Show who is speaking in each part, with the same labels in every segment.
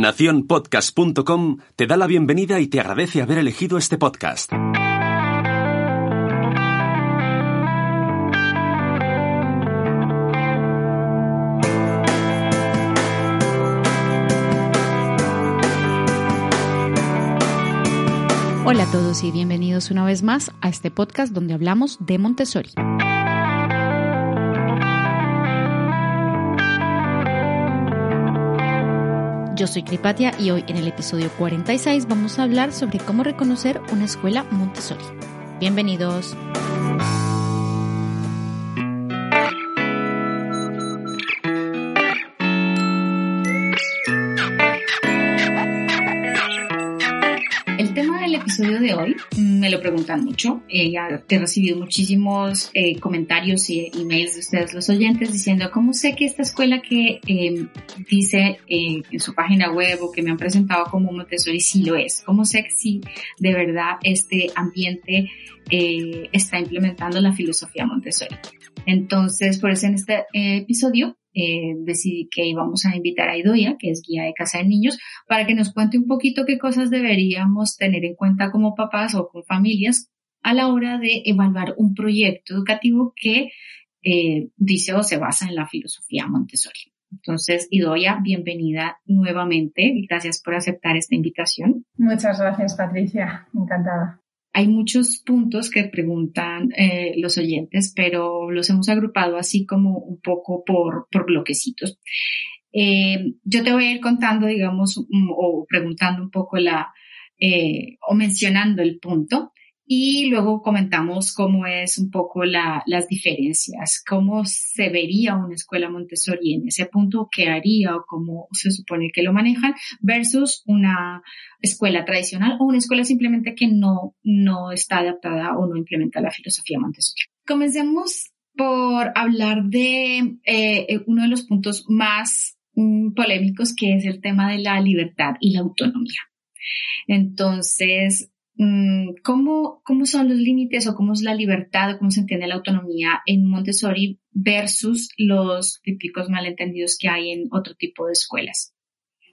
Speaker 1: Naciónpodcast.com te da la bienvenida y te agradece haber elegido este podcast.
Speaker 2: Hola a todos y bienvenidos una vez más a este podcast donde hablamos de Montessori. Yo soy Cripatia y hoy en el episodio 46 vamos a hablar sobre cómo reconocer una escuela Montessori. Bienvenidos. Lo preguntan mucho. Eh, he recibido muchísimos eh, comentarios y emails de ustedes, los oyentes, diciendo cómo sé que esta escuela que eh, dice en su página web o que me han presentado como Montessori sí lo es. Cómo sé que sí de verdad este ambiente eh, está implementando la filosofía Montessori. Entonces, por eso en este eh, episodio eh, decidí que íbamos a invitar a Idoia, que es guía de casa de niños, para que nos cuente un poquito qué cosas deberíamos tener en cuenta como papás o con familias a la hora de evaluar un proyecto educativo que eh, dice o se basa en la filosofía Montessori. Entonces, Idoia, bienvenida nuevamente y gracias por aceptar esta invitación.
Speaker 3: Muchas gracias, Patricia. Encantada.
Speaker 2: Hay muchos puntos que preguntan eh, los oyentes, pero los hemos agrupado así como un poco por, por bloquecitos. Eh, yo te voy a ir contando, digamos, um, o preguntando un poco la, eh, o mencionando el punto y luego comentamos cómo es un poco la, las diferencias, cómo se vería una escuela Montessori en ese punto, qué haría o cómo se supone que lo manejan versus una escuela tradicional o una escuela simplemente que no, no está adaptada o no implementa la filosofía Montessori. Comencemos por hablar de eh, uno de los puntos más mm, polémicos que es el tema de la libertad y la autonomía. Entonces, ¿cómo, ¿cómo son los límites o cómo es la libertad o cómo se entiende la autonomía en Montessori versus los típicos malentendidos que hay en otro tipo de escuelas?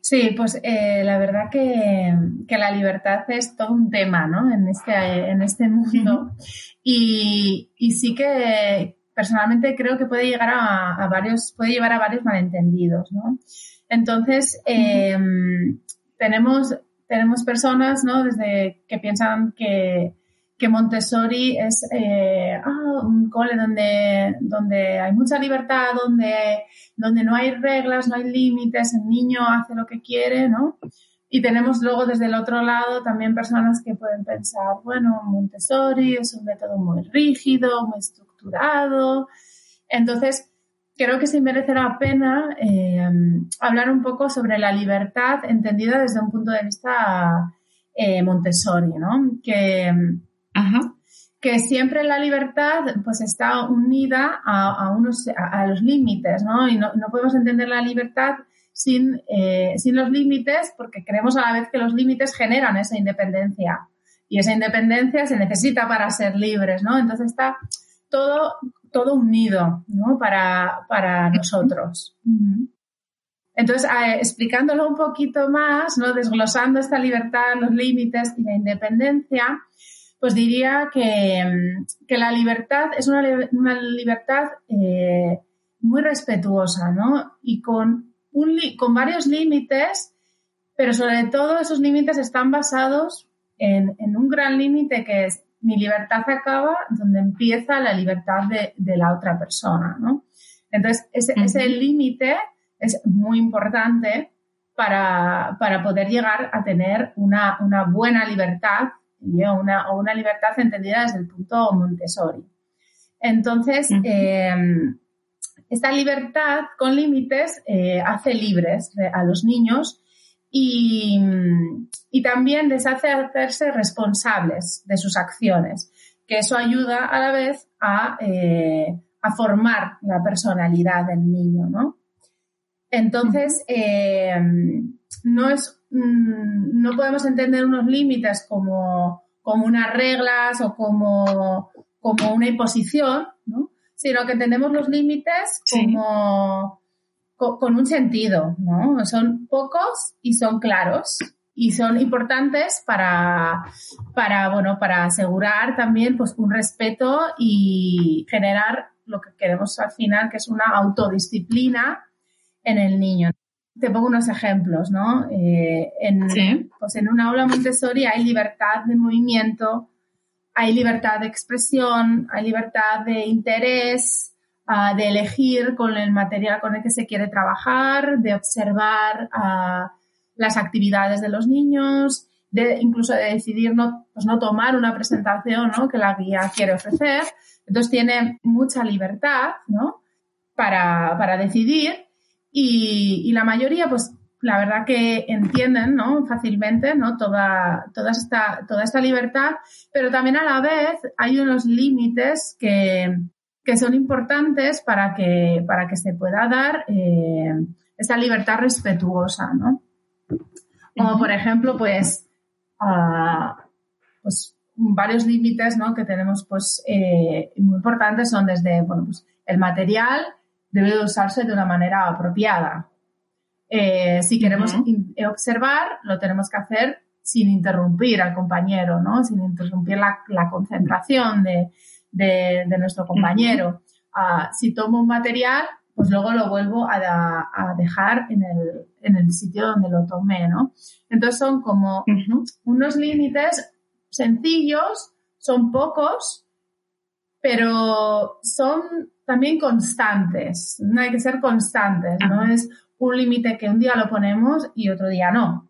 Speaker 3: Sí, pues eh, la verdad que, que, la libertad es todo un tema, ¿no? En este, en este mundo. Y, y sí que personalmente creo que puede llegar a, a, varios, puede llevar a varios malentendidos, ¿no? Entonces, eh, tenemos, tenemos personas, ¿no? Desde que piensan que, que Montessori es eh, ah, un cole donde, donde hay mucha libertad, donde, donde no hay reglas, no hay límites, el niño hace lo que quiere, ¿no? Y tenemos luego desde el otro lado también personas que pueden pensar, bueno, Montessori es un método muy rígido, muy estructurado. Entonces, creo que sí merece la pena eh, hablar un poco sobre la libertad entendida desde un punto de vista eh, Montessori, ¿no? Que,
Speaker 2: Ajá.
Speaker 3: que siempre la libertad pues está unida a, a unos, a, a, los límites, ¿no? Y no, no, podemos entender la libertad sin, eh, sin los límites porque creemos a la vez que los límites generan esa independencia y esa independencia se necesita para ser libres, ¿no? Entonces está todo, todo unido, ¿no? Para, para nosotros. Entonces, eh, explicándolo un poquito más, ¿no? Desglosando esta libertad, los límites y la independencia, pues diría que, que la libertad es una, una libertad eh, muy respetuosa, ¿no? Y con, un, con varios límites, pero sobre todo esos límites están basados en, en un gran límite que es mi libertad acaba donde empieza la libertad de, de la otra persona, ¿no? Entonces, ese, uh -huh. ese límite es muy importante para, para, poder llegar a tener una, una buena libertad y una, o una libertad entendida desde el punto Montessori. Entonces, uh -huh. eh, esta libertad con límites eh, hace libres a los niños y, y, también les hace hacerse responsables de sus acciones, que eso ayuda a la vez a, eh, a formar la personalidad del niño, ¿no? Entonces, eh, no es, no podemos entender unos límites como, como unas reglas o como, como una imposición, ¿no? Sino que entendemos los límites como, sí con, un sentido, ¿no? Son pocos y son claros y son importantes para, para, bueno, para asegurar también pues, un respeto y generar lo que queremos al final, que es una autodisciplina en el niño. Te pongo unos ejemplos, ¿no? Eh, en, pues en una aula Montessori hay libertad de movimiento, hay libertad de expresión, hay libertad de interés, uh, de elegir con el material con el que se quiere trabajar, de observar uh, las actividades de los niños, de incluso de decidir no, pues no tomar una presentación ¿no? que la guía quiere ofrecer. Entonces tiene mucha libertad ¿no? para, para decidir y, y la mayoría pues la verdad que entienden ¿no? fácilmente ¿no? Toda, toda, esta, toda esta libertad, pero también a la vez hay unos límites que, que son importantes para que, para que se pueda dar eh, esa libertad respetuosa, ¿no? Como por ejemplo, pues, uh, pues varios límites ¿no? que tenemos pues eh, muy importantes son desde, bueno, pues el material debe de usarse de una manera apropiada, eh, si queremos eh, observar, lo tenemos que hacer sin interrumpir al compañero, ¿no? Sin interrumpir la, concentración de, de, nuestro compañero. Ah, si tomo un material, pues luego lo vuelvo a, dejar en el, en el, sitio donde lo tomé, ¿no? Entonces son como unos límites sencillos, son pocos, pero son también constantes. No hay que ser constantes, ¿no? Es un límite que un día lo ponemos y otro día no,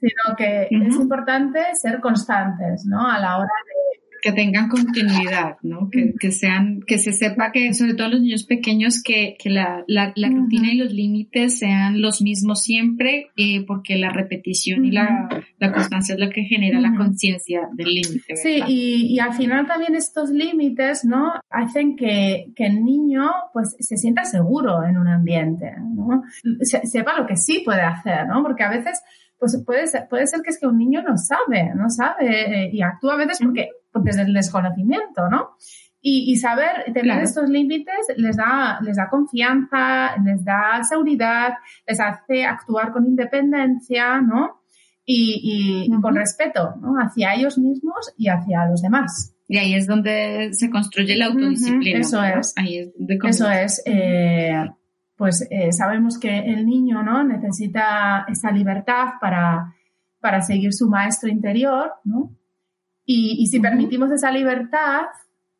Speaker 3: sino que es importante ser constantes, ¿no? A la hora de
Speaker 2: que tengan continuidad, ¿no? Que, que, sean, que se sepa que, sobre todo los niños pequeños, que, que la, la, la rutina y los límites sean los mismos siempre, eh, porque la repetición y la, la, constancia es lo que genera la conciencia del límite.
Speaker 3: Sí, y, y, al final también estos límites, ¿no? Hacen que, que el niño, pues, se sienta seguro en un ambiente, ¿no? sepa lo que sí puede hacer, ¿no? Porque a veces, pues puede ser, puede ser que es que un niño no sabe, no sabe eh, y actúa a veces porque desde el desconocimiento, ¿no? Y, saber tener estos límites les da, les da confianza, les da seguridad, les hace actuar con independencia, ¿no? Y, con respeto, ¿no? Hacia ellos mismos y hacia los demás.
Speaker 2: Y ahí es donde se construye la autodisciplina.
Speaker 3: Eso es. Ahí es Eso es. Eh, pues eh, sabemos que el niño, ¿no? Necesita esa libertad para, para seguir su maestro interior, ¿no? Y, si permitimos esa libertad,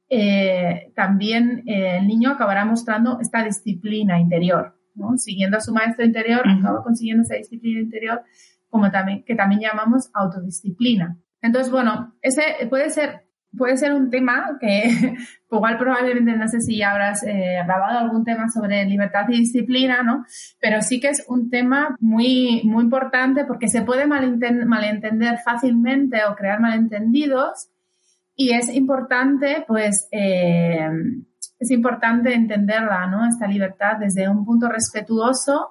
Speaker 3: eh, también eh, el niño acabará mostrando esta disciplina interior, ¿no? Siguiendo a su maestro interior, acaba consiguiendo esa disciplina interior, como también, que también llamamos autodisciplina. Entonces, bueno, ese puede ser puede ser un tema que igual probablemente no sé si habrás eh, grabado algún tema sobre libertad y disciplina, ¿no? Pero sí que es un tema muy, muy importante porque se puede malentender fácilmente o crear malentendidos y es importante, pues, eh, es importante entenderla, ¿no? Esta libertad desde un punto respetuoso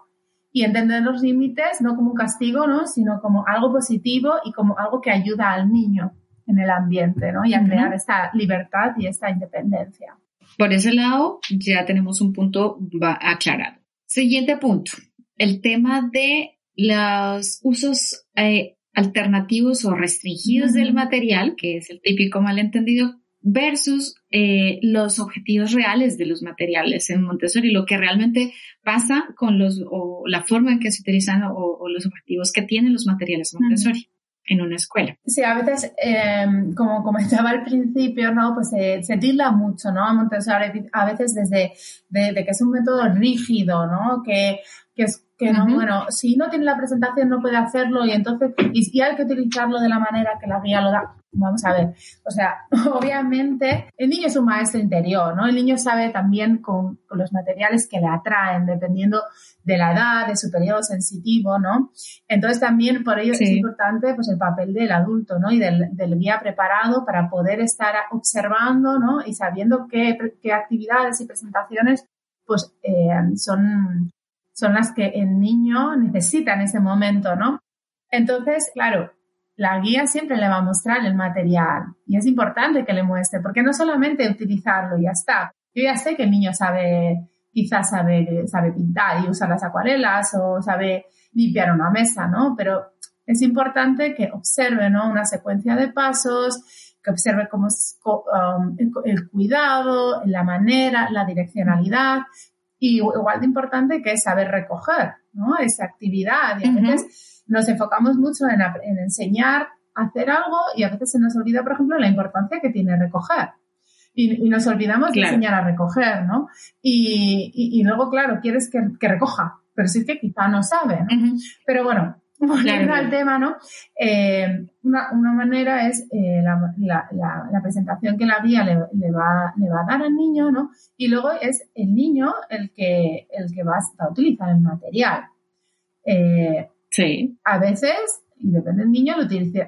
Speaker 3: y entender los límites no como un castigo, ¿no? Sino como algo positivo y como algo que ayuda al niño en el ambiente, ¿no? Y a crear esta libertad y esta independencia.
Speaker 2: Por ese lado, ya tenemos un punto aclarado. Siguiente punto, el tema de los usos eh, alternativos o restringidos del material, que es el típico malentendido, versus eh, los objetivos reales de los materiales en Montessori, lo que realmente pasa con los, o la forma en que se utilizan o, los objetivos que tienen los materiales Montessori en una escuela.
Speaker 3: Sí, a veces, em, como comentaba al principio, ¿no? Pues se tilda mucho, ¿no? A Montessori a veces desde de, que es un método rígido, ¿no? Que, que es que no, bueno, si no tiene la presentación no puede hacerlo y entonces, y, hay que utilizarlo de la manera que la guía lo da. Vamos a ver, o sea, obviamente el niño es un maestro interior, ¿no? El niño sabe también con, los materiales que le atraen, dependiendo de la edad, de su periodo sensitivo, ¿no? Entonces también por ello es importante pues el papel del adulto, ¿no? Y del, guía preparado para poder estar observando, ¿no? Y sabiendo qué, qué actividades y presentaciones pues eh, son son las que el niño necesita en ese momento, ¿no? Entonces, claro, la guía siempre le va a mostrar el material y es importante que le muestre, porque no solamente utilizarlo y ya está. Yo ya sé que el niño sabe quizás sabe, sabe pintar y usar las acuarelas o sabe limpiar una mesa, ¿no? Pero es importante que observe, ¿no? Una secuencia de pasos, que observe cómo es um, el cuidado, la manera, la direccionalidad, y igual de importante que es saber recoger, ¿no? Esa actividad. Y a veces nos enfocamos mucho en, enseñar a hacer algo y a veces se nos olvida, por ejemplo, la importancia que tiene recoger. Y, nos olvidamos de enseñar a recoger, ¿no? Y, luego, claro, quieres que, recoja, pero sí que quizá no sabe, ¿no? Pero bueno, volviendo al tema, ¿no? Eh, una, manera es eh, la, presentación que la guía le, va, le va a dar al niño, ¿no? Y luego es el niño el que, el que va a utilizar el material.
Speaker 2: Eh, sí.
Speaker 3: A veces, y depende del niño,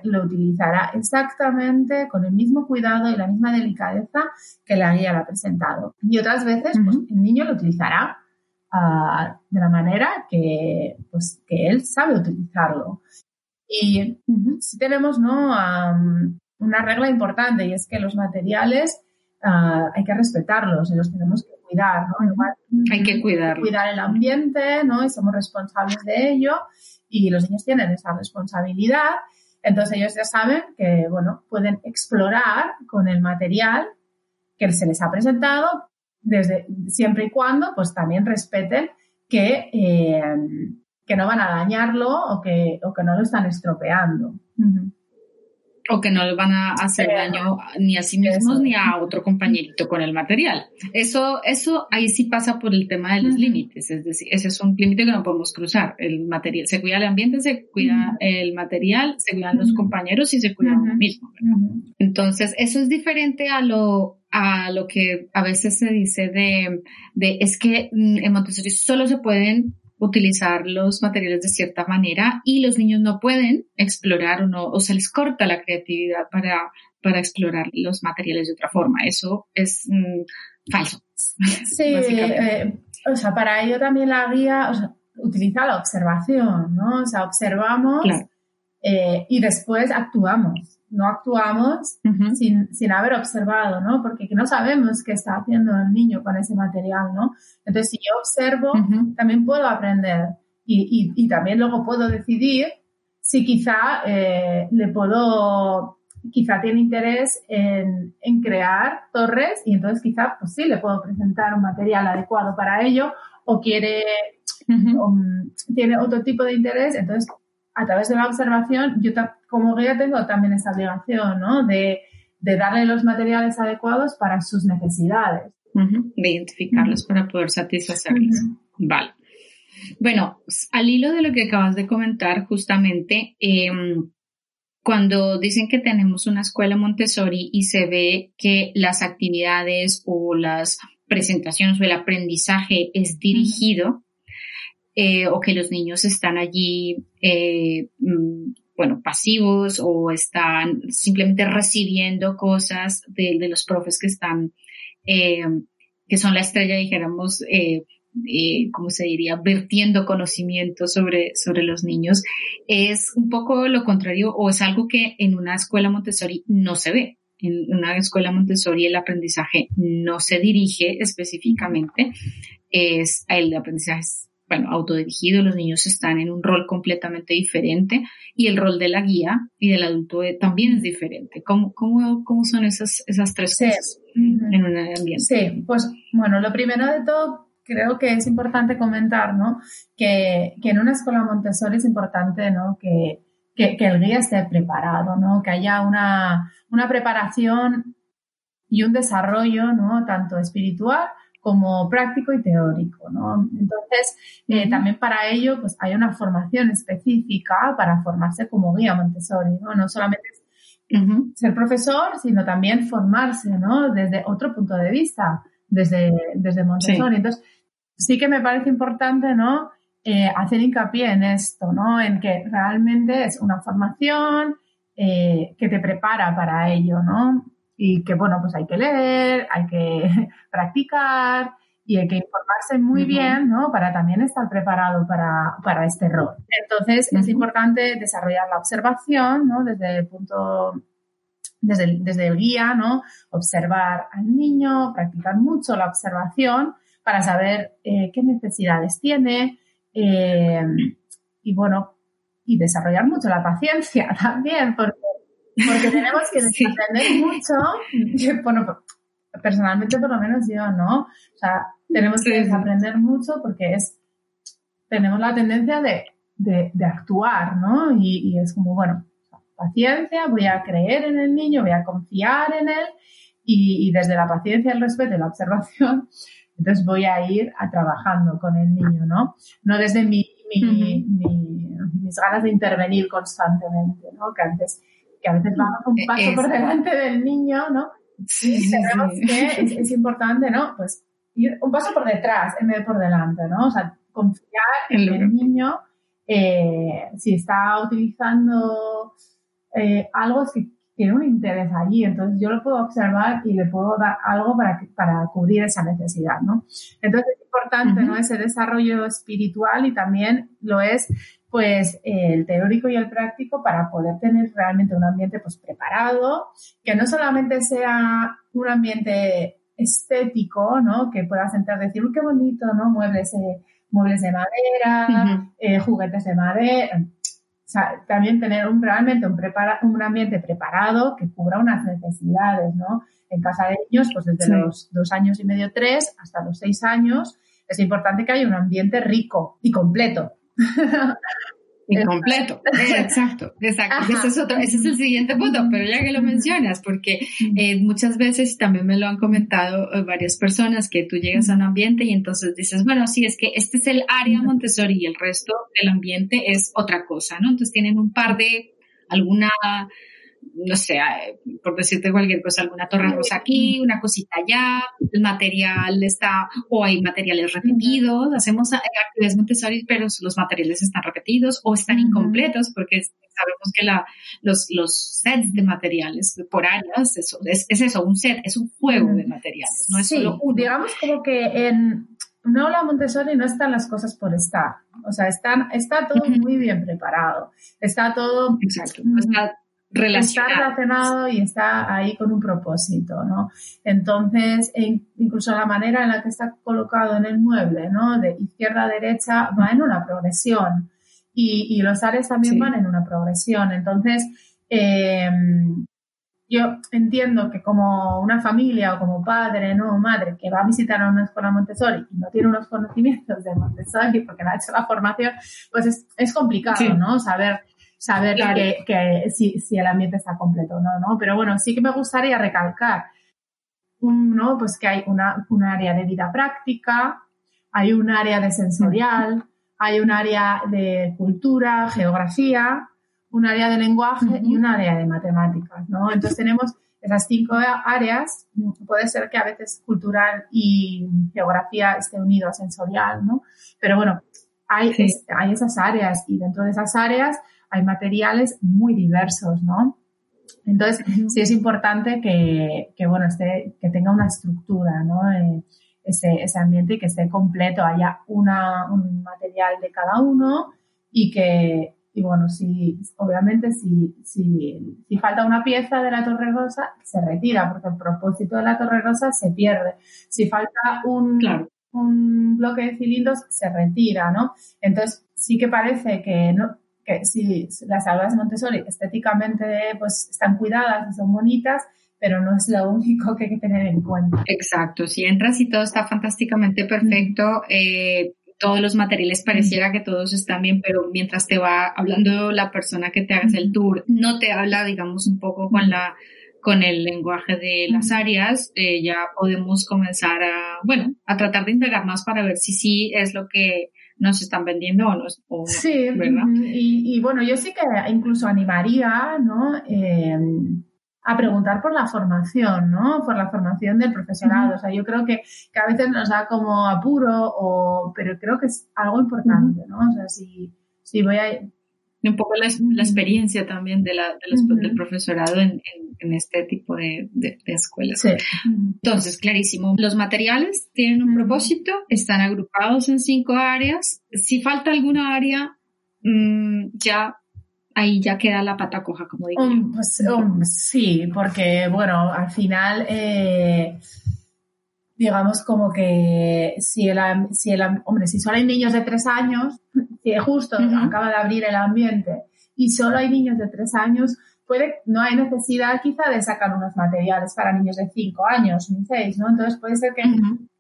Speaker 3: lo, utilizará exactamente con el mismo cuidado y la misma delicadeza que la guía le ha presentado. Y otras veces, pues el niño lo utilizará de la manera que, pues, que él sabe utilizarlo. Y si tenemos ¿no? una regla importante y es que los materiales ah, hay que respetarlos y los tenemos que cuidar. ¿no?
Speaker 2: hay que cuidar.
Speaker 3: Cuidar el ambiente ¿no? y somos responsables de ello y los niños tienen esa responsabilidad. Entonces ellos ya saben que, bueno, pueden explorar con el material que se les ha presentado, desde, siempre y cuando pues también respeten que, eh, que no van a dañarlo o que, o que no lo están estropeando.
Speaker 2: O que no le van a hacer daño ni a sí mismos ni a otro compañerito con el material. Eso, eso ahí sí pasa por el tema de los límites. Es decir, ese es un límite que no podemos cruzar. El material, se cuida el ambiente, se cuida el material, se cuidan los compañeros y se cuida uno mismo. Entonces, eso es diferente a lo, a lo que a veces se dice de, de es que mm, en Montessori solo se pueden utilizar los materiales de cierta manera y los niños no pueden explorar o no, o se les corta la creatividad para, para explorar los materiales de otra forma. Eso es mm, falso.
Speaker 3: Sí, eh, o sea, para ello también la guía utiliza la observación, ¿no? O sea, observamos eh, y después actuamos no actuamos sin, sin, haber observado, ¿no? Porque no sabemos qué está haciendo el niño con ese material, ¿no? Entonces, si yo observo, también puedo aprender y, y, y, también luego puedo decidir si quizá eh, le puedo, quizá tiene interés en, en, crear torres y entonces quizá, pues sí, le puedo presentar un material adecuado para ello o quiere, tiene otro tipo de interés, entonces a través de la observación, yo como guía tengo también esa obligación, ¿no? De, darle los materiales adecuados para sus necesidades.
Speaker 2: De identificarlos para poder satisfacerlos. Vale. Bueno, al hilo de lo que acabas de comentar, justamente, em, cuando dicen que tenemos una escuela Montessori y se ve que las actividades o las presentaciones o el aprendizaje es dirigido, eh, o que los niños están allí, eh, mm, bueno, pasivos o están simplemente recibiendo cosas de, de los profes que están, eh, que son la estrella, dijéramos, eh, eh, ¿cómo se diría?, vertiendo conocimiento sobre, sobre los niños, es un poco lo contrario o es algo que en una escuela Montessori no se ve. En una escuela Montessori el aprendizaje no se dirige específicamente, es el aprendizaje bueno, autodirigido, los niños están en un rol completamente diferente y el rol de la guía y del adulto también es diferente. ¿Cómo, cómo, cómo son esas, esas tres cosas en un ambiente?
Speaker 3: Sí, pues bueno, lo primero de todo creo que es importante comentar, ¿no? Que, que en una escuela Montessori es importante, ¿no? Que, que, que, el guía esté preparado, ¿no? Que haya una, una preparación y un desarrollo, ¿no? Tanto espiritual como práctico y teórico, ¿no? Entonces, eh, también para ello, pues hay una formación específica para formarse como guía Montessori, ¿no? No solamente ser profesor, sino también formarse, ¿no? Desde otro punto de vista, desde, desde Montessori. Entonces, sí que me parece importante, ¿no? Eh, hacer hincapié en esto, ¿no? En que realmente es una formación eh, que te prepara para ello, ¿no? Y que, bueno, pues hay que leer, hay que practicar y hay que informarse muy bien, ¿no? Para también estar preparado para, para este rol. Entonces, es importante desarrollar la observación, ¿no? Desde el punto, desde el, desde el guía, ¿no? Observar al niño, practicar mucho la observación para saber eh, qué necesidades tiene eh, y bueno, y desarrollar mucho la paciencia también, porque, porque tenemos que aprender mucho, bueno, personalmente por lo menos yo, ¿no? O sea, tenemos que desaprender mucho porque es, tenemos la tendencia de, de, actuar, ¿no? Y, y, es como, bueno, paciencia, voy a creer en el niño, voy a confiar en él y, desde la paciencia, el respeto y la observación, entonces voy a ir a trabajando con el niño, ¿no? No desde mi, mi, mis ganas de intervenir constantemente, ¿no? Que a veces, que a veces vamos un paso por delante del niño, ¿no? Sí, sabemos que es, importante, ¿no? Pues ir un paso por detrás en vez de por delante, ¿no? O sea, confiar en el niño eh, si está utilizando eh, algo es que tiene un interés allí, entonces yo lo puedo observar y le puedo dar algo para, para cubrir esa necesidad, ¿no? Entonces es importante, ¿no? Ese desarrollo espiritual y también lo es, pues, el teórico y el práctico para poder tener realmente un ambiente, pues, preparado, que no solamente sea un ambiente estético, ¿no? Que puedas entrar y decir, uy, qué bonito, ¿no? Muebles, eh, muebles de madera, eh, juguetes de madera, o sea, también tener un, realmente un, prepara, un ambiente preparado que cubra unas necesidades, ¿no? En casa de niños, pues desde los dos años y medio, tres, hasta los seis años, es importante que haya un ambiente rico y completo.
Speaker 2: Incompleto. Exacto, exacto. Ese es, otro, ese es el siguiente punto, pero ya que lo mencionas, porque eh, muchas veces también me lo han comentado eh, varias personas que tú llegas a un ambiente y entonces dices, bueno, sí, es que este es el área Montessori y el resto del ambiente es otra cosa, ¿no? Entonces tienen un par de alguna no sé, eh, por decirte cualquier cosa, alguna torre rosa aquí, una cosita allá, el material está, o hay materiales repetidos, hacemos actividades Montessori, pero los materiales están repetidos o están incompletos porque sabemos que la, los, los sets de materiales por áreas, eso, es, eso, un set, es un juego de materiales, no es solo uno.
Speaker 3: Digamos como que en no la Montessori no están las cosas por estar. O sea, están, está todo muy bien preparado. Está todo.
Speaker 2: Exacto. Está
Speaker 3: Está relacionado y está ahí con un propósito, ¿no? Entonces, incluso la manera en la que está colocado en el mueble, ¿no? De izquierda a derecha va en una progresión y, los áreas también van en una progresión. Entonces, em, yo entiendo que como una familia o como padre ¿no? o madre que va a visitar a una escuela Montessori y no tiene unos conocimientos de Montessori porque no ha hecho la formación, pues es, es complicado, ¿no? Saber saber que, si, si, el ambiente está completo o no, ¿no? Pero bueno, sí que me gustaría recalcar, ¿no? Pues que hay una, un área de vida práctica, hay un área de sensorial, hay un área de cultura, geografía, un área de lenguaje y un área de matemáticas, ¿no? Entonces tenemos esas cinco áreas, puede ser que a veces cultural y geografía esté unido a sensorial, ¿no? Pero bueno, hay, hay esas áreas y dentro de esas áreas hay materiales muy diversos, ¿no? Entonces, sí es importante que, que, bueno, esté, que tenga una estructura, ¿no? Eh, ese, ese, ambiente y que esté completo, haya una, un material de cada uno y que, y bueno, si, obviamente, si, si, si falta una pieza de la Torre Rosa, se retira, porque el propósito de la Torre Rosa se pierde. Si falta un, un bloque de cilindros, se retira, ¿no? Entonces, sí que parece que no, que si las aulas Montessori estéticamente pues están cuidadas y son bonitas, pero no es lo único que hay que tener en cuenta.
Speaker 2: Exacto, si entras y todo está fantásticamente perfecto, eh, todos los materiales pareciera que todos están bien, pero mientras te va hablando la persona que te haga el tour, no te habla, digamos, un poco con la con el lenguaje de las áreas, eh, ya podemos comenzar a, bueno, a tratar de integrar más para ver si sí es lo que nos están vendiendo o no.
Speaker 3: sí, ¿verdad? Y, bueno, yo sí que incluso animaría, ¿no? Em, a preguntar por la formación, ¿no? Por la formación del profesorado. O sea, yo creo que, que, a veces nos da como apuro, o, pero creo que es algo importante, ¿no? O sea, si, si voy a,
Speaker 2: un poco la, experiencia también de la, del profesorado en, este tipo de, escuelas. Entonces, clarísimo, los materiales tienen un propósito, están agrupados en cinco áreas. Si falta alguna área, mm, ya ahí ya queda la pata coja, como digo.
Speaker 3: Pues, sí, porque bueno, al final... Eh, digamos como que si el, si el hombre, si solo hay niños de tres años, si justo acaba de abrir el ambiente y solo hay niños de tres años, puede, no hay necesidad quizá de sacar unos materiales para niños de cinco años ni seis, ¿no? Entonces puede ser que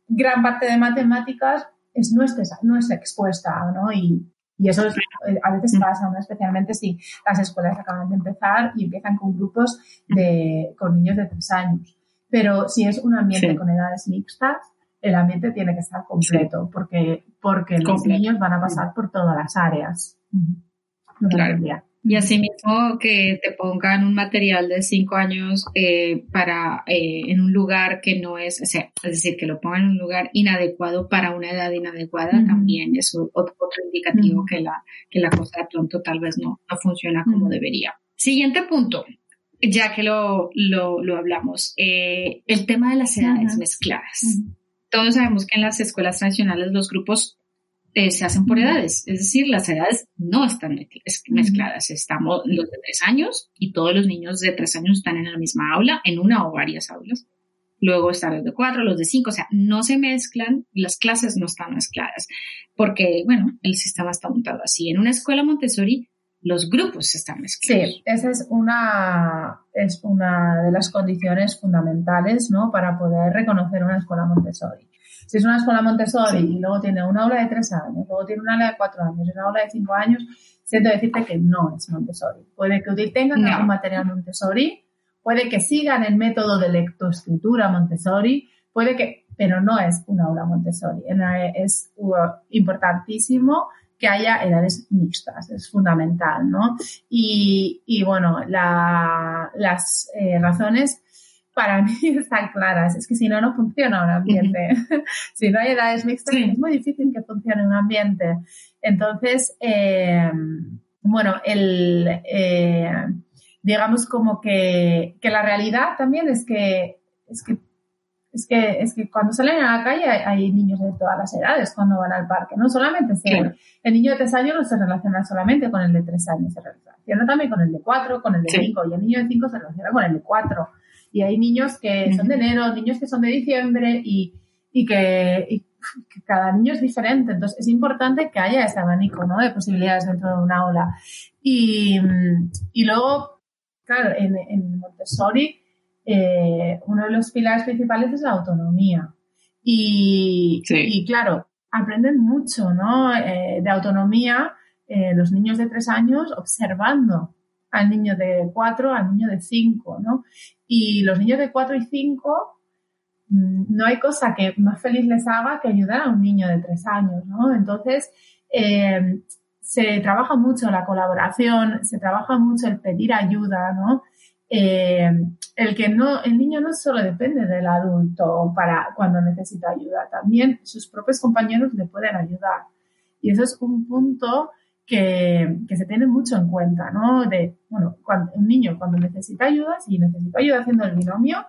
Speaker 3: gran parte de matemáticas es, no, esté, no es expuesta, ¿no? Y, y eso eh, a veces pasa, ¿no? especialmente si las escuelas acaban de empezar y empiezan con grupos de, con niños de tres años. Pero si es un ambiente con edades mixtas, el ambiente tiene que estar completo porque, porque los niños van a pasar por todas las áreas.
Speaker 2: claro. Y asimismo que te pongan un material de cinco años eh, para eh, en un lugar que no es, o sea, es decir, que lo pongan en un lugar inadecuado para una edad inadecuada, también es otro, indicativo que la que la cosa de pronto tal vez no, no funciona como debería. Siguiente punto, ya que lo, lo, lo hablamos, eh, el tema de las edades mezcladas. Todos sabemos que en las escuelas tradicionales los grupos eh, se hacen por edades, es decir, las edades no están mezcladas. Estamos los de tres años y todos los niños de tres años están en la misma aula, en una o varias aulas. Luego están los de cuatro, los de cinco, o sea, no se mezclan, las clases no están mezcladas, porque, bueno, el sistema está montado así. En una escuela Montessori, los grupos están mezclados.
Speaker 3: Sí, esa es una, es una de las condiciones fundamentales, ¿no? Para poder reconocer una escuela Montessori. Si es una escuela Montessori y luego tiene una aula de tres años, luego tiene una aula de cuatro años y una aula de cinco años, siento decirte que no es Montessori. Puede que tengan algún material Montessori, puede que sigan el método de lectoescritura Montessori, puede que, pero no es una aula Montessori. Es uh, importantísimo que haya edades mixtas, es fundamental, ¿no? Y, bueno, las eh, razones para mí están claras. Es que si no, no funciona un ambiente. si no hay edades mixtas, es muy difícil que funcione un ambiente. Entonces, eh, bueno, el, eh, digamos como que, que, la realidad también es que, es que es que, es que cuando salen a la calle hay, niños de todas las edades cuando van al parque, no solamente el niño de tres años no se relaciona solamente con el de tres años, se relaciona también con el de cuatro, con el de cinco, y el niño de cinco se relaciona con el de cuatro. Y hay niños que son de enero, niños que son de diciembre y, y, que, cada niño es diferente. Entonces es importante que haya ese abanico ¿no? de posibilidades dentro de un aula. Y, y luego, claro, en, en Montessori, eh, uno de los pilares principales es la autonomía. Y, y claro, aprenden mucho ¿no? Eh, de autonomía eh, los niños de tres años observando al niño de cuatro, al niño de cinco, ¿no? Y los niños de cuatro y cinco, mm, no hay cosa que más feliz les haga que ayudar a un niño de tres años, ¿no? Entonces, eh, se trabaja mucho la colaboración, se trabaja mucho el pedir ayuda, ¿no? El que no, el niño no solo depende del adulto para cuando necesita ayuda, también sus propios compañeros le pueden ayudar. Y eso es un punto que, que, se tiene mucho en cuenta, ¿no? De, bueno, cuando, un niño cuando necesita ayuda, si necesita ayuda haciendo el binomio,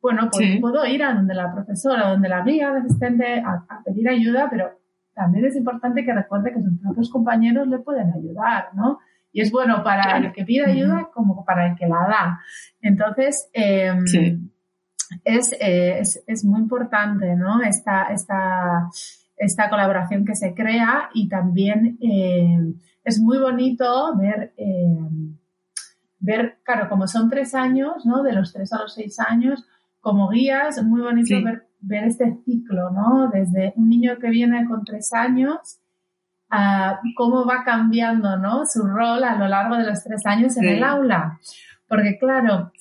Speaker 3: bueno, pues puedo ir a donde la profesora, donde la guía, el asistente, a, a, pedir ayuda, pero también es importante que recuerde que sus propios compañeros le pueden ayudar, ¿no? Y es bueno para el que pide ayuda como para el que la da. Entonces, eh, es, es, es, muy importante, ¿no? Esta, esta, esta colaboración que se crea y también eh, es muy bonito ver, eh, ver, claro, como son tres años, ¿no? De los tres a los seis años, como guías, es muy bonito ver, ver este ciclo, ¿no? Desde un niño que viene con tres años a cómo va cambiando, ¿no? Su rol a lo largo de los tres años en el aula. Porque claro,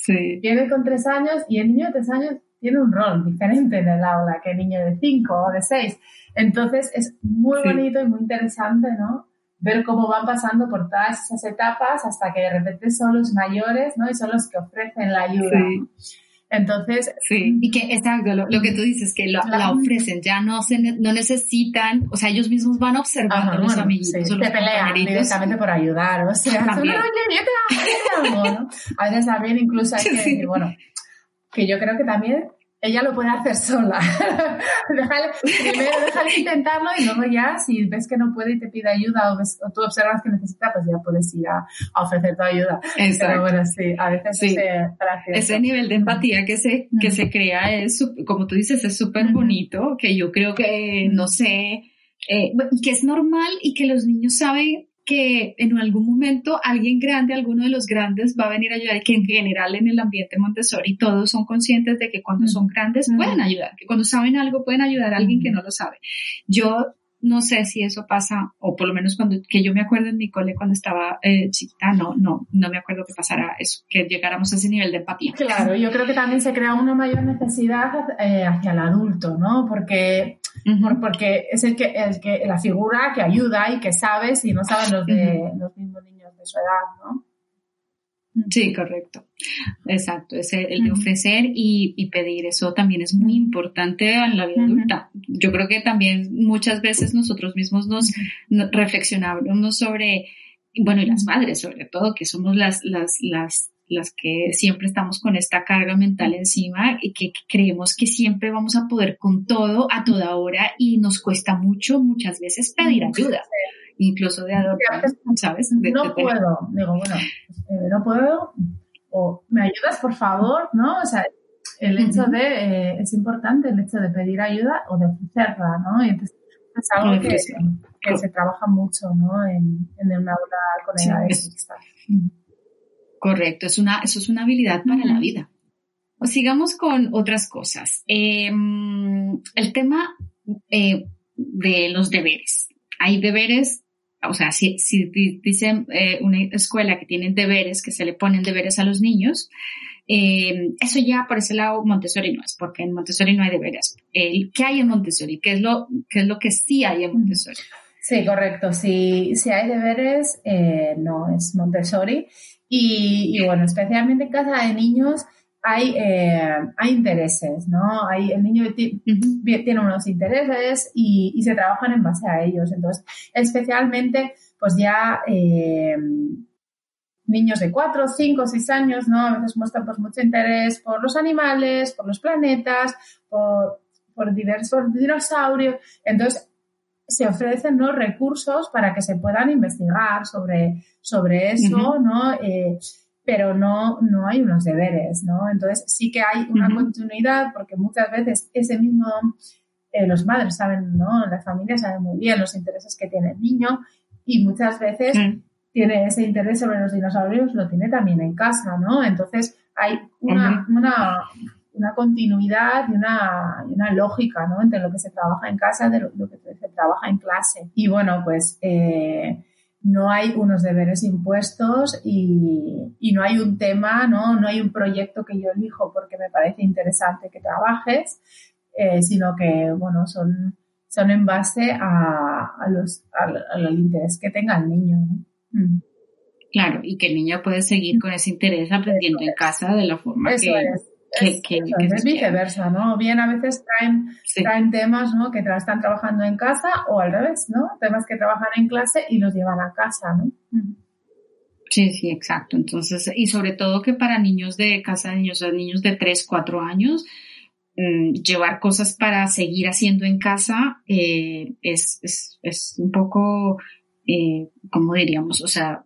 Speaker 3: viene con tres años y el niño de tres años tiene un rol diferente en el aula que el niño de cinco o de seis. Entonces es muy bonito y muy interesante, ¿no? Ver cómo van pasando por todas esas etapas hasta que de repente son los mayores, ¿no? Y son los que ofrecen la ayuda. Entonces,
Speaker 2: sí, y que exacto, lo, que tú dices, que la ofrecen, ya no se no necesitan, o sea, ellos mismos van observando a los amiguitos.
Speaker 3: Sí, te pelean directamente por ayudar, o sea, no, yo te algo, ¿no? A veces también incluso hay que decir, bueno, que yo creo que también ella lo puede hacer sola. primero déjale intentarlo y luego ya, si ves que no puede y te pide ayuda o, tú observas que necesita, pues ya puedes ir a, ofrecer tu ayuda. Exacto. Pero bueno, sí, a veces sí.
Speaker 2: ese, nivel de empatía que se, que se crea es, como tú dices, es súper bonito, que yo creo que, no sé, eh, que es normal y que los niños saben que en algún momento alguien grande, alguno de los grandes va a venir a ayudar y que en general en el ambiente Montessori todos son conscientes de que cuando son grandes pueden ayudar, que cuando saben algo pueden ayudar a alguien que no lo sabe. Yo no sé si eso pasa, o por lo menos cuando, que yo me acuerdo en mi cole cuando estaba eh, chiquita, no, no, no me acuerdo que pasara eso, que llegáramos a ese nivel de empatía.
Speaker 3: Claro, yo creo que también se crea una mayor necesidad eh, hacia el adulto, ¿no? Porque porque es el que, el que, la figura que ayuda y que sabe si no saben los, de, los mismos niños de su edad, ¿no?
Speaker 2: Sí, correcto. Exacto, es el de ofrecer y, y, pedir. Eso también es muy importante en la vida adulta. Yo creo que también muchas veces nosotros mismos nos, reflexionamos sobre, bueno, y las madres sobre todo, que somos las, las, las las que siempre estamos con esta carga mental encima y que, creemos que siempre vamos a poder con todo a toda hora y nos cuesta mucho muchas veces pedir ayuda, incluso de adornar, ¿sabes?
Speaker 3: no puedo, digo, bueno, eh, no puedo, o me ayudas por favor, ¿no? O sea, el hecho de, eh, es importante el hecho de pedir ayuda o de ofrecerla, ¿no? Y entonces es algo que, que, se trabaja mucho, ¿no? En, en una aula con edades
Speaker 2: Correcto, es una, eso es una habilidad para la vida. O sigamos con otras cosas. Em, el tema eh, de los deberes. Hay deberes, o sea, si, si dicen eh, una escuela que tiene deberes, que se le ponen deberes a los niños, em, eso ya por ese lado Montessori no es, porque en Montessori no hay deberes. ¿Qué hay en Montessori? ¿Qué es lo, qué es lo que sí hay en Montessori?
Speaker 3: Sí, correcto. Si, si hay deberes, eh, no es Montessori. Y, bueno, especialmente en casa de niños hay, eh, hay intereses, ¿no? Hay, el niño tiene unos intereses y, y, se trabajan en base a ellos. Entonces, especialmente, pues ya eh, niños de 4, 5, 6 años, ¿no? A veces muestran pues mucho interés por los animales, por los planetas, por, por diversos dinosaurios. Entonces, se ofrecen ¿no? recursos para que se puedan investigar sobre, sobre eso, ¿no? Eh, pero no, no hay unos deberes, ¿no? Entonces sí que hay una continuidad porque muchas veces ese mismo, eh, los padres saben, ¿no? Las familias saben muy bien los intereses que tiene el niño y muchas veces tiene ese interés sobre los dinosaurios, lo tiene también en casa, ¿no? Entonces hay una, una una continuidad y una, una, lógica, ¿no? Entre lo que se trabaja en casa y lo, que se trabaja en clase. Y bueno, pues eh, no hay unos deberes impuestos y, y, no hay un tema, ¿no? No hay un proyecto que yo elijo porque me parece interesante que trabajes, eh, sino que, bueno, son, son en base a, a los, al interés que tenga el niño, ¿no?
Speaker 2: Mm. Claro, y que el niño puede seguir con ese interés aprendiendo en casa de la forma que,
Speaker 3: es, viceversa, ¿no? Bien, a veces traen, traen temas, ¿no? Que están trabajando en casa o al revés, ¿no? Temas que trabajan en clase y los llevan a casa, ¿no?
Speaker 2: Sí, sí, exacto. Entonces, y sobre todo que para niños de casa de niños, niños de 3, 4 años, mm, llevar cosas para seguir haciendo en casa eh, es, es, es, un poco, eh, ¿cómo diríamos? O sea,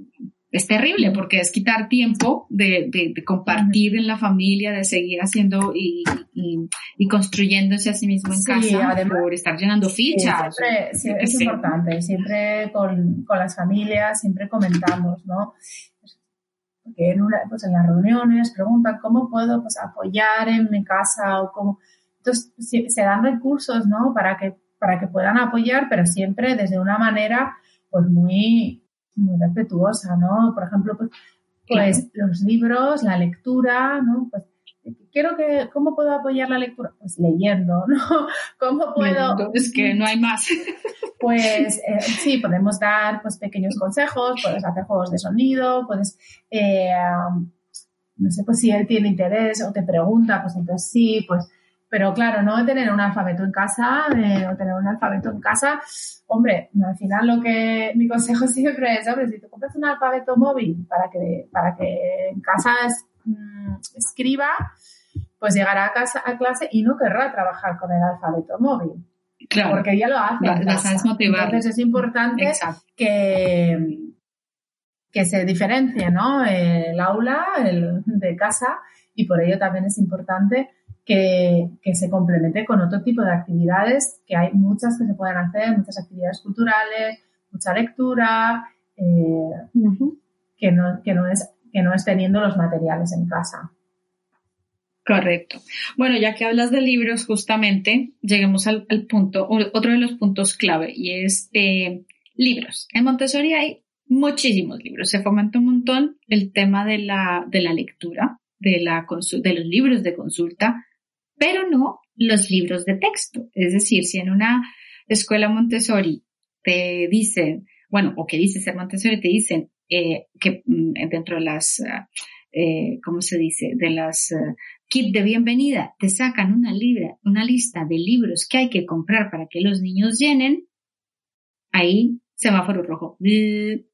Speaker 2: es terrible porque es quitar tiempo de, de, compartir en la familia, de seguir haciendo y, y, construyéndose a sí mismo en casa por estar llenando fichas.
Speaker 3: siempre, es importante, siempre con, con, las familias, siempre comentamos, ¿no? Porque en, una, pues en las reuniones preguntan cómo puedo pues, apoyar en mi casa o cómo... Entonces se dan recursos, ¿no? Para que, para que puedan apoyar, pero siempre desde una manera pues muy muy respetuosa, ¿no? Por ejemplo, pues, pues los libros, la lectura, ¿no? Pues quiero que, ¿cómo puedo apoyar la lectura? Pues leyendo, ¿no? ¿Cómo puedo?
Speaker 2: Es que no hay más.
Speaker 3: Pues eh, sí, podemos dar pues pequeños consejos, puedes hacer juegos de sonido, puedes, eh, no sé, pues si él tiene interés o te pregunta, pues entonces sí, pues pero claro, no tener un alfabeto en casa eh, o tener un alfabeto en casa, hombre, al final lo que mi consejo siempre es, hombre, si tú compras un alfabeto móvil para que, para que en casa mm, escriba, pues llegará a, casa, a clase y no querrá trabajar con el alfabeto móvil.
Speaker 2: Claro.
Speaker 3: Porque ya lo hace. en
Speaker 2: Vas a
Speaker 3: casa.
Speaker 2: desmotivar.
Speaker 3: Entonces es importante
Speaker 2: Exacto.
Speaker 3: que, que se diferencie ¿no? el aula el de casa y por ello también es importante que, que se complemente con otro tipo de actividades, que hay muchas que se pueden hacer, muchas actividades culturales, mucha lectura, eh, que, no, que, no es, que no es teniendo los materiales en casa.
Speaker 2: Correcto. Bueno, ya que hablas de libros, justamente lleguemos al, al punto, otro de los puntos clave, y es eh, libros. En Montessori hay muchísimos libros. Se fomenta un montón el tema de la, de la lectura, de, la, de los libros de consulta, pero no los libros de texto. Es decir, si en una escuela Montessori te dicen, bueno, o que dice ser Montessori, te dicen eh, que mm, dentro de las, ah, eh, ¿cómo se dice? De las ah, kit de bienvenida, te sacan una, libra, una lista de libros que hay que comprar para que los niños llenen, ahí semáforo rojo,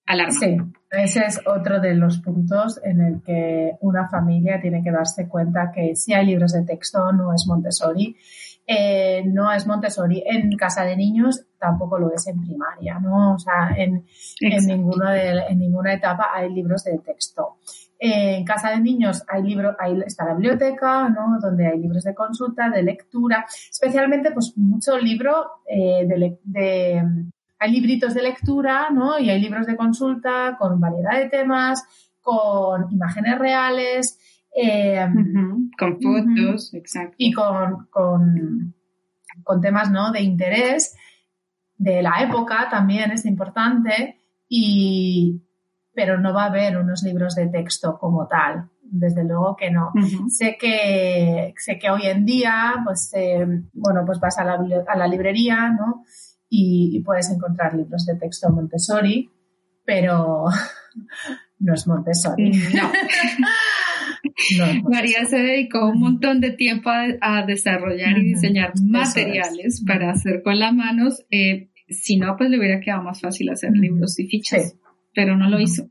Speaker 2: alarma.
Speaker 3: Sí, ese es otro de los puntos en el que una familia tiene que darse cuenta que si hay libros de texto no es Montessori. Eh, no es Montessori en casa de niños, tampoco lo es en primaria, ¿no? O sea, en, en, ninguno de- en ninguna etapa hay libros de texto. Eh, en casa de niños hay libro, ahí está la biblioteca, ¿no? Donde hay libros de consulta, de lectura, especialmente pues mucho libro eh, de, de- hay libritos de lectura, ¿no? Y hay libros de consulta con variedad de temas, con imágenes reales eh,
Speaker 2: Con fotos, exacto.
Speaker 3: y con, con, con temas, ¿no? De interés de la época también es importante y pero no va a haber unos libros de texto como tal, desde luego que no. Sé que, sé que hoy en día, pues, eh, bueno, pues vas a la, a la librería, ¿no? Y, y puedes encontrar libros de texto Montessori, pero no es Montessori.
Speaker 2: No.
Speaker 3: No.
Speaker 2: María se dedicó un montón de tiempo a, a desarrollar y diseñar materiales
Speaker 3: es.
Speaker 2: para hacer con las manos. Eh, si no, pues le hubiera quedado más fácil hacer libros y fichas,
Speaker 3: Sí.
Speaker 2: pero no lo hizo.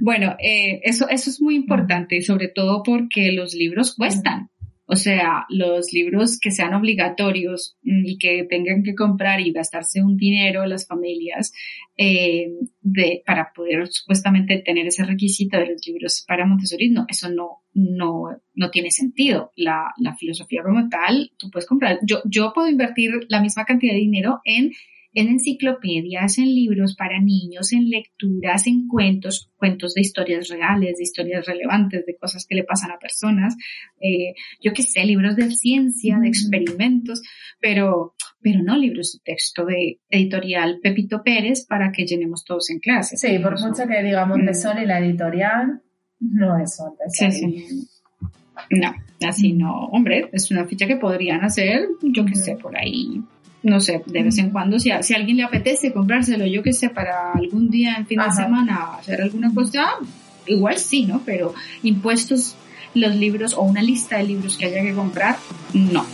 Speaker 2: Bueno, eh, eso, eso es muy importante, sobre todo porque los libros cuestan. O sea, los libros que sean obligatorios mm, y que tengan que comprar y gastarse un dinero las familias eh, de, para poder supuestamente tener ese requisito de los libros para Montessori, no, eso no, no, no tiene sentido. La, la filosofía como tal, tú puedes comprar. Yo, yo puedo invertir la misma cantidad de dinero en en enciclopedias, en libros para niños, en lecturas, en cuentos, cuentos de historias reales, de historias relevantes, de cosas que le pasan a personas, eh, yo qué sé, libros de ciencia, de experimentos, pero, pero no libros de texto de editorial Pepito Pérez para que llenemos todos en clase.
Speaker 3: Sí, por mucho que diga Montessori, la editorial no es Montessori.
Speaker 2: Sí, sí. No, así no. Hombre, es una ficha que podrían hacer, yo qué sé, por ahí, no sé, de vez en cuando, si a, si a alguien le apetece comprárselo, yo qué sé, para algún día en fin de semana hacer alguna cosa, igual sí, ¿no? Pero impuestos los libros o una lista de libros que haya que comprar, no.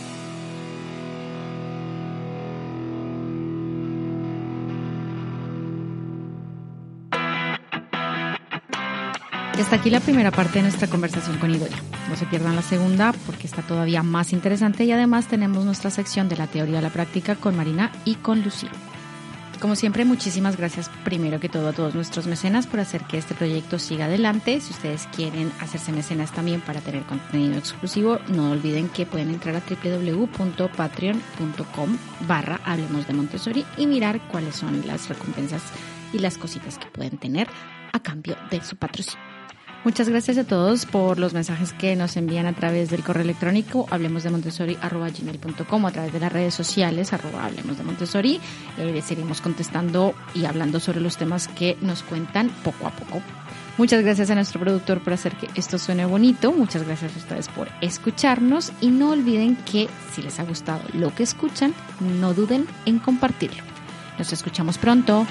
Speaker 4: Hasta aquí la primera parte de nuestra conversación con Idoya. No se pierdan la segunda porque está todavía más interesante y además tenemos nuestra sección de la teoría a la práctica con Marina y con Lucía. Como siempre, muchísimas gracias primero que todo a todos nuestros mecenas por hacer que este proyecto siga adelante. Si ustedes quieren hacerse mecenas también para tener contenido exclusivo, no olviden que pueden entrar a www.patreon.com barra Hablemos de Montessori y mirar cuáles son las recompensas y las cositas que pueden tener a cambio de su patrocinio. Muchas gracias a todos por los mensajes que nos envían a través del correo electrónico hablemosdemontessori.gmail.com o a través de las redes sociales arroba hablemos de Montessori. Eh, seguiremos contestando y hablando sobre los temas que nos cuentan poco a poco. Muchas gracias a nuestro productor por hacer que esto suene bonito. Muchas gracias a ustedes por escucharnos y no olviden que si les ha gustado lo que escuchan, no duden en compartirlo. Nos escuchamos pronto.